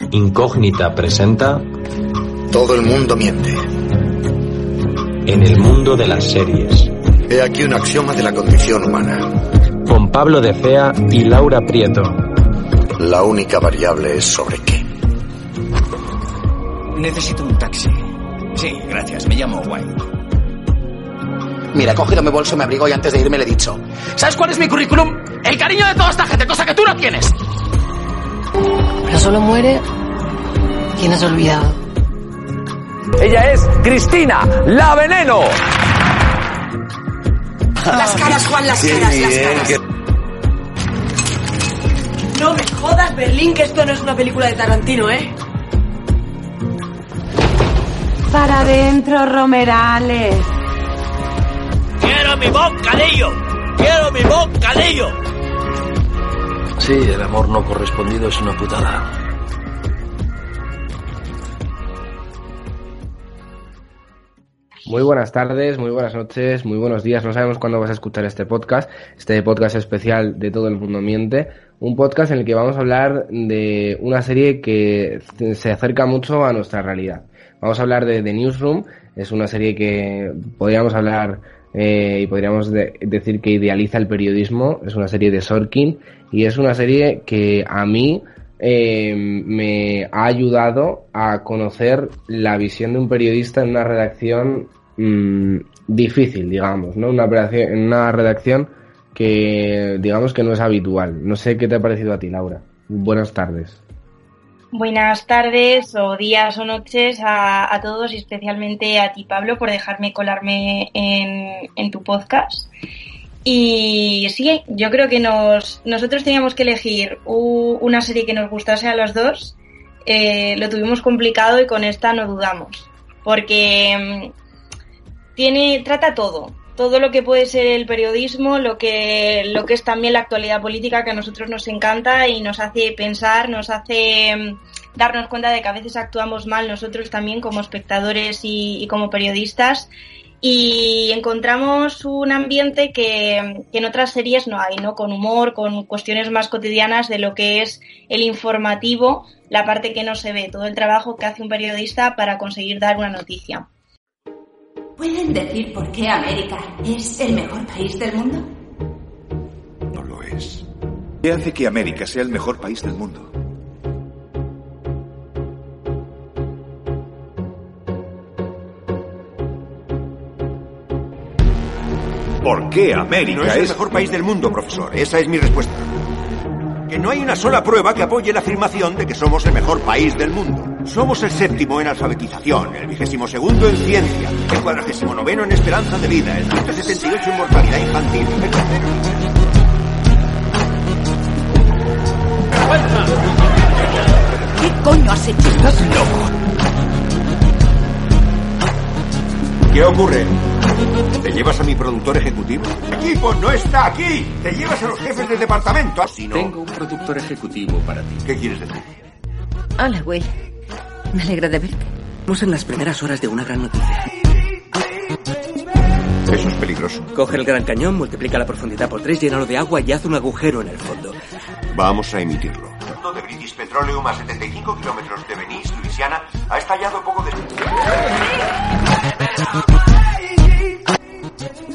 Incógnita presenta Todo el mundo miente. En el mundo de las series. He aquí un axioma de la condición humana. Con Pablo de Fea y Laura Prieto. La única variable es sobre qué. Necesito un taxi. Sí, gracias. Me llamo White. Mira, he cogido mi bolso, me abrigo y antes de irme le he dicho. ¿Sabes cuál es mi currículum? El cariño de toda esta gente, cosa que tú no tienes. Pero solo muere quien es olvidado. Ella es Cristina, la veneno. Las caras, Juan, las caras, las caras. No me jodas, Berlín, que esto no es una película de Tarantino, ¿eh? Para adentro, Romerales. ¡Quiero mi bocadillo! ¡Quiero mi bocadillo! Sí, el amor no correspondido es una putada. Muy buenas tardes, muy buenas noches, muy buenos días. No sabemos cuándo vas a escuchar este podcast, este podcast especial de Todo el Mundo Miente. Un podcast en el que vamos a hablar de una serie que se acerca mucho a nuestra realidad. Vamos a hablar de The Newsroom. Es una serie que podríamos hablar eh, y podríamos de decir que idealiza el periodismo. Es una serie de Sorkin y es una serie que a mí eh, me ha ayudado a conocer la visión de un periodista en una redacción mmm, difícil, digamos, ¿no? Una, una redacción que digamos que no es habitual. No sé qué te ha parecido a ti, Laura. Buenas tardes. Buenas tardes o días o noches a, a, todos y especialmente a ti, Pablo, por dejarme colarme en, en tu podcast. Y sí, yo creo que nos, nosotros teníamos que elegir una serie que nos gustase a los dos. Eh, lo tuvimos complicado y con esta no dudamos. Porque tiene, trata todo. Todo lo que puede ser el periodismo, lo que, lo que es también la actualidad política que a nosotros nos encanta y nos hace pensar, nos hace darnos cuenta de que a veces actuamos mal nosotros también como espectadores y, como periodistas y encontramos un ambiente que, en otras series no hay, ¿no? Con humor, con cuestiones más cotidianas de lo que es el informativo, la parte que no se ve, todo el trabajo que hace un periodista para conseguir dar una noticia. ¿Pueden decir por qué América es el mejor país del mundo? No lo es. ¿Qué hace que América sea el mejor país del mundo? ¿Por qué América no es el mejor país del mundo, profesor? Esa es mi respuesta. Que no hay una sola prueba que apoye la afirmación de que somos el mejor país del mundo. Somos el séptimo en alfabetización, el vigésimo segundo en ciencia, el cuadragésimo noveno en esperanza de vida, el 178 en mortalidad infantil. ¿Qué coño has hecho? Estás loco. ¿Qué ocurre? ¿Te llevas a mi productor ejecutivo? ¡El equipo no está aquí! ¡Te llevas a los jefes del departamento! Si no... Tengo un productor ejecutivo para ti. ¿Qué quieres decir? Hola, Will. Me alegro de verte. Estamos en las primeras horas de una gran noticia. Eso es peligroso. Coge el gran cañón, multiplica la profundidad por tres, llénalo de agua y haz un agujero en el fondo. Vamos a emitirlo. de British Petroleum a 75 kilómetros de Venice, Luisiana, ha estallado poco después.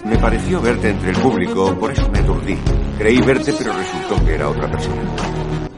Me pareció verte entre el público, por eso me aturdí. Creí verte, pero resultó que era otra persona.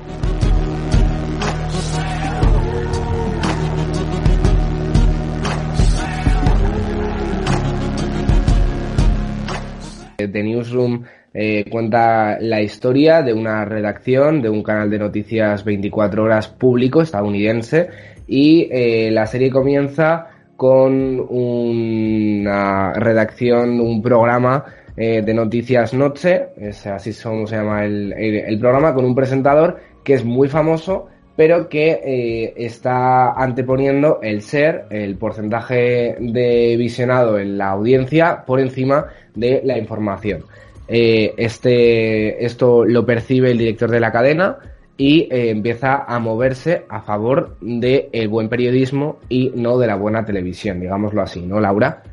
The Newsroom eh, cuenta la historia de una redacción de un canal de noticias 24 horas público estadounidense y eh, la serie comienza con una redacción, un programa eh, de noticias noche, es así como se llama el, el, programa, con un presentador que es muy famoso, pero que eh, está anteponiendo el ser, el porcentaje de visionado en la audiencia por encima de la información. Eh, este, esto lo percibe el director de la cadena y eh, empieza a moverse a favor del buen periodismo y no de la buena televisión, digámoslo así, ¿no, Laura?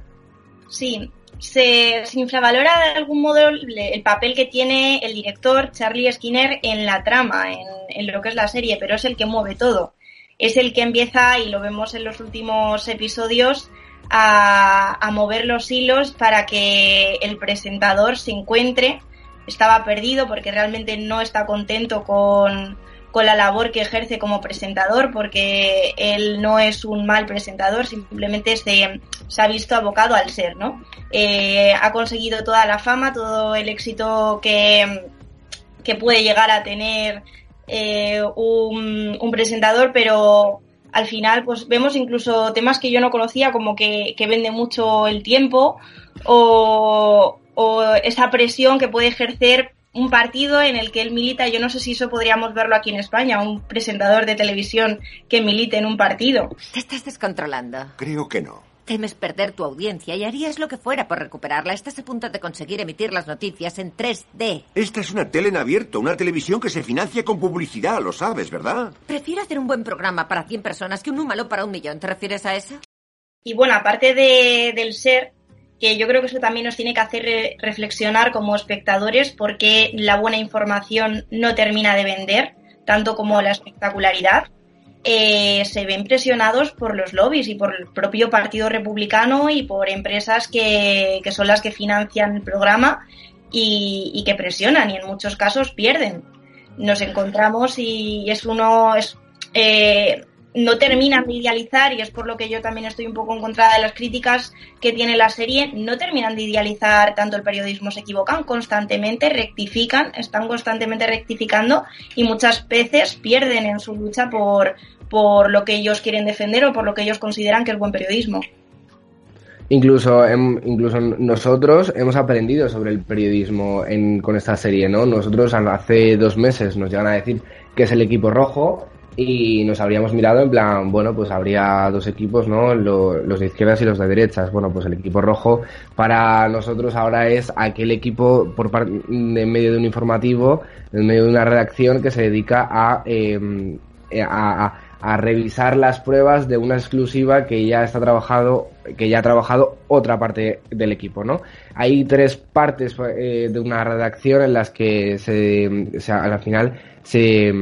Sí, se, infravalora de algún modo el papel que tiene el director Charlie Skinner en la trama, en, lo que es la serie, pero es el que mueve todo. Es el que empieza, y lo vemos en los últimos episodios, a mover los hilos para que el presentador se encuentre. Estaba perdido porque realmente no está contento con, con la labor que ejerce como presentador, porque él no es un mal presentador, simplemente se, se ha visto abocado al ser, ¿no? Eh, ha conseguido toda la fama, todo el éxito que, que puede llegar a tener eh, un, un, presentador, pero al final pues vemos incluso temas que yo no conocía, como que, que vende mucho el tiempo o, o esa presión que puede ejercer un partido en el que él milita, yo no sé si eso podríamos verlo aquí en España, un presentador de televisión que milite en un partido. Te estás descontrolando. Creo que no. Temes perder tu audiencia y harías lo que fuera por recuperarla. Estás a punto de conseguir emitir las noticias en 3D. Esta es una tele en abierto, una televisión que se financia con publicidad, lo sabes, ¿verdad? Prefiero hacer un buen programa para 100 personas que un número para un millón. ¿Te refieres a eso? Y bueno, aparte de, del ser, que yo creo que eso también nos tiene que hacer reflexionar como espectadores porque la buena información no termina de vender, tanto como la espectacularidad. Eh, se ven presionados por los lobbies y por el propio Partido Republicano y por empresas que, que son las que financian el programa y, que presionan y en muchos casos pierden. Nos encontramos y es uno, eh, no terminan de idealizar, y es por lo que yo también estoy un poco en contra de las críticas que tiene la serie, no terminan de idealizar tanto el periodismo, se equivocan constantemente, rectifican, están constantemente rectificando y muchas veces pierden en su lucha por, por lo que ellos quieren defender o por lo que ellos consideran que es buen periodismo. Incluso, incluso nosotros hemos aprendido sobre el periodismo en, con esta serie, ¿no? Nosotros hace dos meses nos llegan a decir que es el equipo rojo y nos habríamos mirado en plan, bueno, pues habría dos equipos, ¿no? Lo, los de izquierdas y los de derechas. Bueno, pues el equipo rojo para nosotros ahora es aquel equipo por parte, en medio de un informativo, en medio de una redacción que se dedica a, eh, a, revisar las pruebas de una exclusiva que ya está trabajado, que ya ha trabajado otra parte del equipo, ¿no? Hay tres partes eh, de una redacción en las que se, o sea, al final se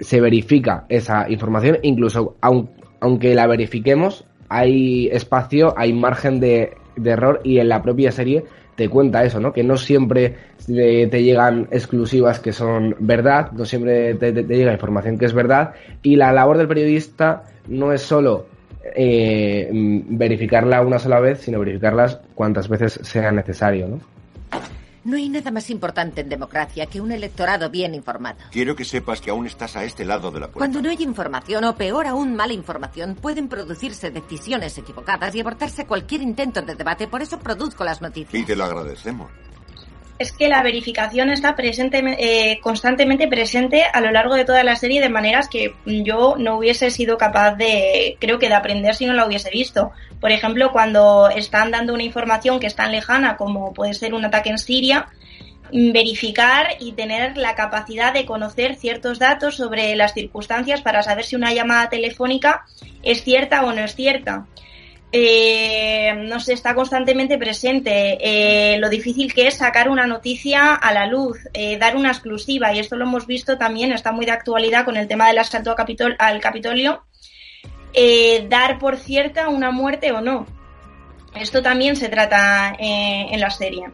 se verifica esa información, incluso aun, aunque la verifiquemos, hay espacio, hay margen de, error y en la propia serie te cuenta eso, ¿no? Que no siempre te, llegan exclusivas que son verdad, no siempre te, te, llega información que es verdad y la labor del periodista no es solo eh, verificarla una sola vez, sino verificarlas cuantas veces sea necesario, ¿no? No hay nada más importante en democracia que un electorado bien informado. Quiero que sepas que aún estás a este lado de la puerta. Cuando no hay información, o peor aún mala información, pueden producirse decisiones equivocadas y abortarse cualquier intento de debate. Por eso produzco las noticias. Y te lo agradecemos. Es que la verificación está presente, eh, constantemente presente a lo largo de toda la serie de maneras que yo no hubiese sido capaz de, creo que de aprender si no la hubiese visto. Por ejemplo, cuando están dando una información que es tan lejana como puede ser un ataque en Siria, verificar y tener la capacidad de conocer ciertos datos sobre las circunstancias para saber si una llamada telefónica es cierta o no es cierta. Eh, no sé, está constantemente presente. Eh, lo difícil que es sacar una noticia a la luz, eh, dar una exclusiva, y esto lo hemos visto también, está muy de actualidad con el tema del asalto al Capitolio, eh, dar por cierta una muerte o no. Esto también se trata en la serie.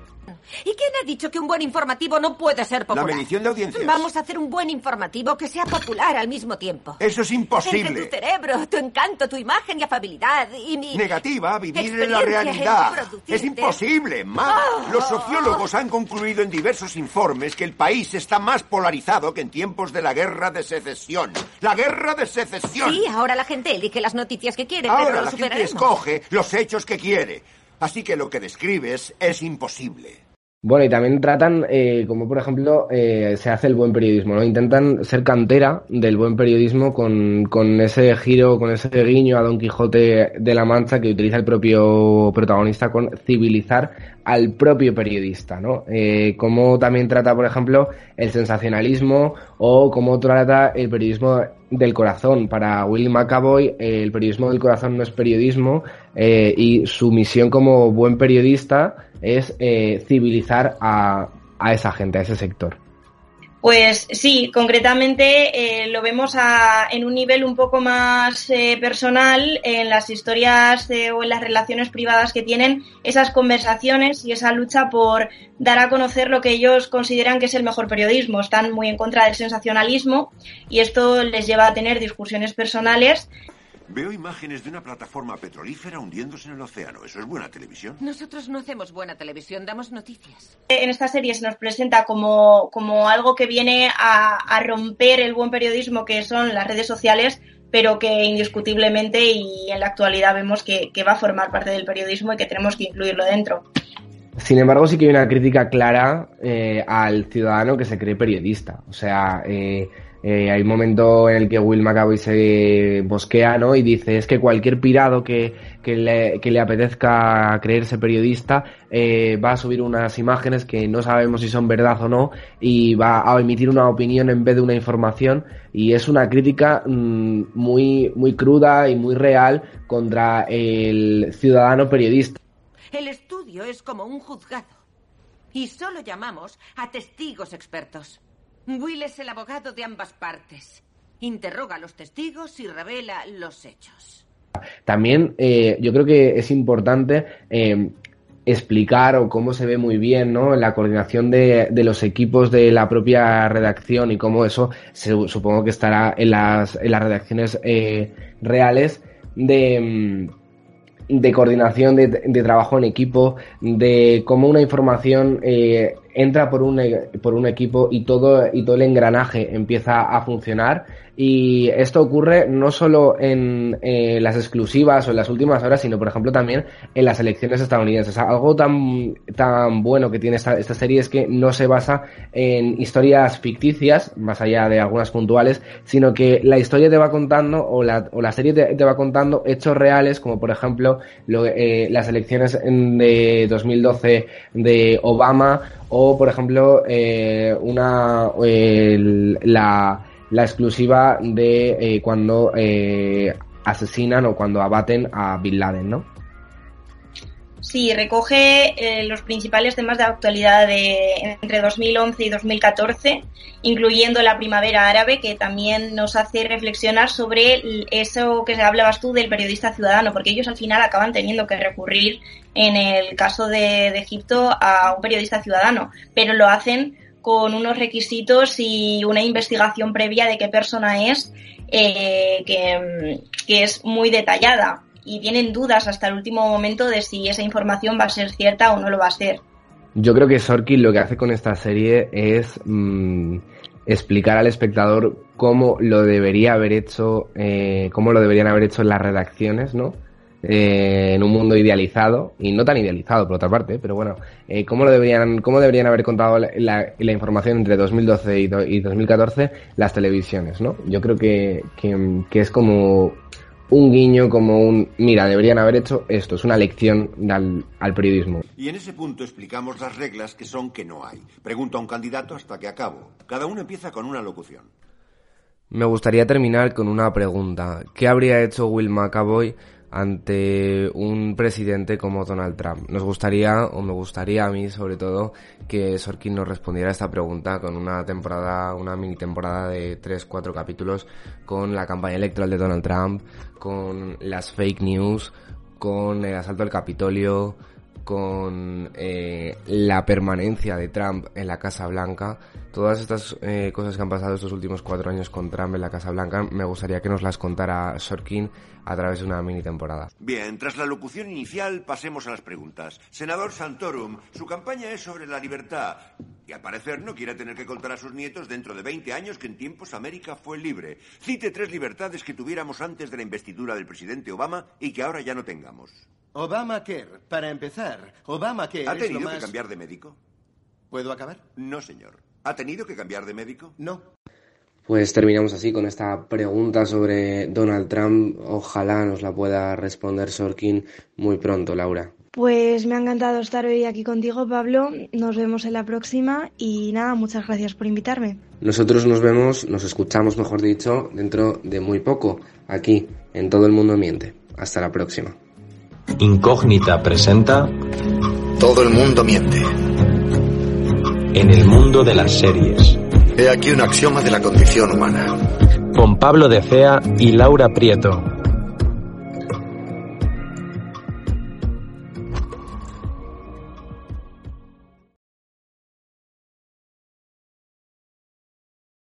¿Y quién ha dicho que un buen informativo no puede ser popular? La medición de audiencias. Vamos a hacer un buen informativo que sea popular al mismo tiempo. Eso es imposible. Entre tu cerebro, tu encanto, tu imagen y afabilidad y mi... Negativa, vivir en la realidad. Es imposible, más. Oh. Los sociólogos han concluido en diversos informes que el país está más polarizado que en tiempos de la guerra de secesión. ¡La guerra de secesión! Sí, ahora la gente elige las noticias que quiere, ahora pero lo la gente escoge los hechos que quiere. Así que lo que describes es imposible. Bueno, y también tratan, eh, como por ejemplo, eh, se hace el buen periodismo, ¿no? Intentan ser cantera del buen periodismo con, con ese giro, con ese guiño a Don Quijote de la Mancha que utiliza el propio protagonista con civilizar al propio periodista, ¿no? Eh, cómo también trata, por ejemplo, el sensacionalismo o cómo trata el periodismo del corazón. Para Will McAvoy, eh, el periodismo del corazón no es periodismo eh, y su misión como buen periodista es eh, civilizar a, a esa gente, a ese sector. Pues sí, concretamente eh, lo vemos a, en un nivel un poco más eh, personal, en las historias eh, o en las relaciones privadas que tienen, esas conversaciones y esa lucha por dar a conocer lo que ellos consideran que es el mejor periodismo. Están muy en contra del sensacionalismo y esto les lleva a tener discusiones personales Veo imágenes de una plataforma petrolífera hundiéndose en el océano. ¿Eso es buena televisión? Nosotros no hacemos buena televisión, damos noticias. En esta serie se nos presenta como, como algo que viene a, a romper el buen periodismo que son las redes sociales, pero que indiscutiblemente y en la actualidad vemos que, que va a formar parte del periodismo y que tenemos que incluirlo dentro. Sin embargo, sí que hay una crítica clara eh, al ciudadano que se cree periodista. O sea, eh, eh, hay un momento en el que Will McAvoy se bosquea, ¿no? Y dice, es que cualquier pirado que, que, le, apetezca creerse periodista eh, va a subir unas imágenes que no sabemos si son verdad o no y va a emitir una opinión en vez de una información y es una crítica mmm, muy, muy cruda y muy real contra el ciudadano periodista. El estudio es como un juzgado y solo llamamos a testigos expertos. Will es el abogado de ambas partes. Interroga a los testigos y revela los hechos. También eh, yo creo que es importante eh, explicar o cómo se ve muy bien ¿no? la coordinación de, los equipos de la propia redacción y cómo eso supongo que estará en las, en las redacciones eh, reales de de coordinación de, de, trabajo en equipo, de cómo una información entra por un, por un equipo y todo, y todo el engranaje empieza a funcionar. Y esto ocurre no solo en eh, las exclusivas o en las últimas horas, sino por ejemplo también en las elecciones estadounidenses. Algo tan, tan bueno que tiene esta, esta serie es que no se basa en historias ficticias, más allá de algunas puntuales, sino que la historia te va contando o la, o la serie te, va contando hechos reales, como por ejemplo lo, eh, las elecciones de 2012 de Obama o por ejemplo eh, una la la exclusiva de eh, cuando eh, asesinan o cuando abaten a Bin Laden, ¿no? Sí, recoge eh, los principales temas de actualidad de entre 2011 y 2014, incluyendo la primavera árabe, que también nos hace reflexionar sobre eso que hablabas tú del periodista ciudadano, porque ellos al final acaban teniendo que recurrir, en el caso de, de Egipto, a un periodista ciudadano, pero lo hacen con unos requisitos y una investigación previa de qué persona es, eh, que, que, es muy detallada. Y tienen dudas hasta el último momento de si esa información va a ser cierta o no lo va a ser. Yo creo que Sorkin lo que hace con esta serie es mmm, explicar al espectador cómo lo debería haber hecho, eh, cómo lo deberían haber hecho las redacciones, ¿no? Eh, en un mundo idealizado, y no tan idealizado por otra parte, pero bueno, eh, ¿cómo, lo deberían, ¿cómo deberían haber contado la, la, la información entre 2012 y, do, y, 2014 las televisiones? ¿no? Yo creo que, que, que, es como un guiño, como un, mira, deberían haber hecho esto, es una lección al, al periodismo. Y en ese punto explicamos las reglas que son que no hay. Pregunto a un candidato hasta que acabo. Cada uno empieza con una locución. Me gustaría terminar con una pregunta. ¿Qué habría hecho Will McAvoy ante un presidente como Donald Trump. Nos gustaría, o me gustaría a mí sobre todo, que Sorkin nos respondiera a esta pregunta con una temporada, una mini temporada de 3-4 capítulos con la campaña electoral de Donald Trump, con las fake news, con el asalto al Capitolio, con eh, la permanencia de Trump en la Casa Blanca, todas estas eh, cosas que han pasado estos últimos cuatro años con Trump en la Casa Blanca, me gustaría que nos las contara Sorkin a través de una mini temporada. Bien, tras la locución inicial, pasemos a las preguntas. Senador Santorum, su campaña es sobre la libertad. Y al parecer no quiere tener que contar a sus nietos dentro de 20 años que en tiempos América fue libre. Cite tres libertades que tuviéramos antes de la investidura del presidente Obama y que ahora ya no tengamos. Obamacare, para empezar. Obamacare ¿Ha tenido es lo más... que cambiar de médico? ¿Puedo acabar? No, señor. ¿Ha tenido que cambiar de médico? No. Pues terminamos así con esta pregunta sobre Donald Trump. Ojalá nos la pueda responder Sorkin muy pronto, Laura. Pues me ha encantado estar hoy aquí contigo, Pablo. Nos vemos en la próxima y nada, muchas gracias por invitarme. Nosotros nos vemos, nos escuchamos, mejor dicho, dentro de muy poco, aquí, en Todo el Mundo Miente. Hasta la próxima. Incógnita presenta Todo el mundo miente. En el mundo de las series. He aquí un axioma de la condición humana. Con Pablo de Cea y Laura Prieto.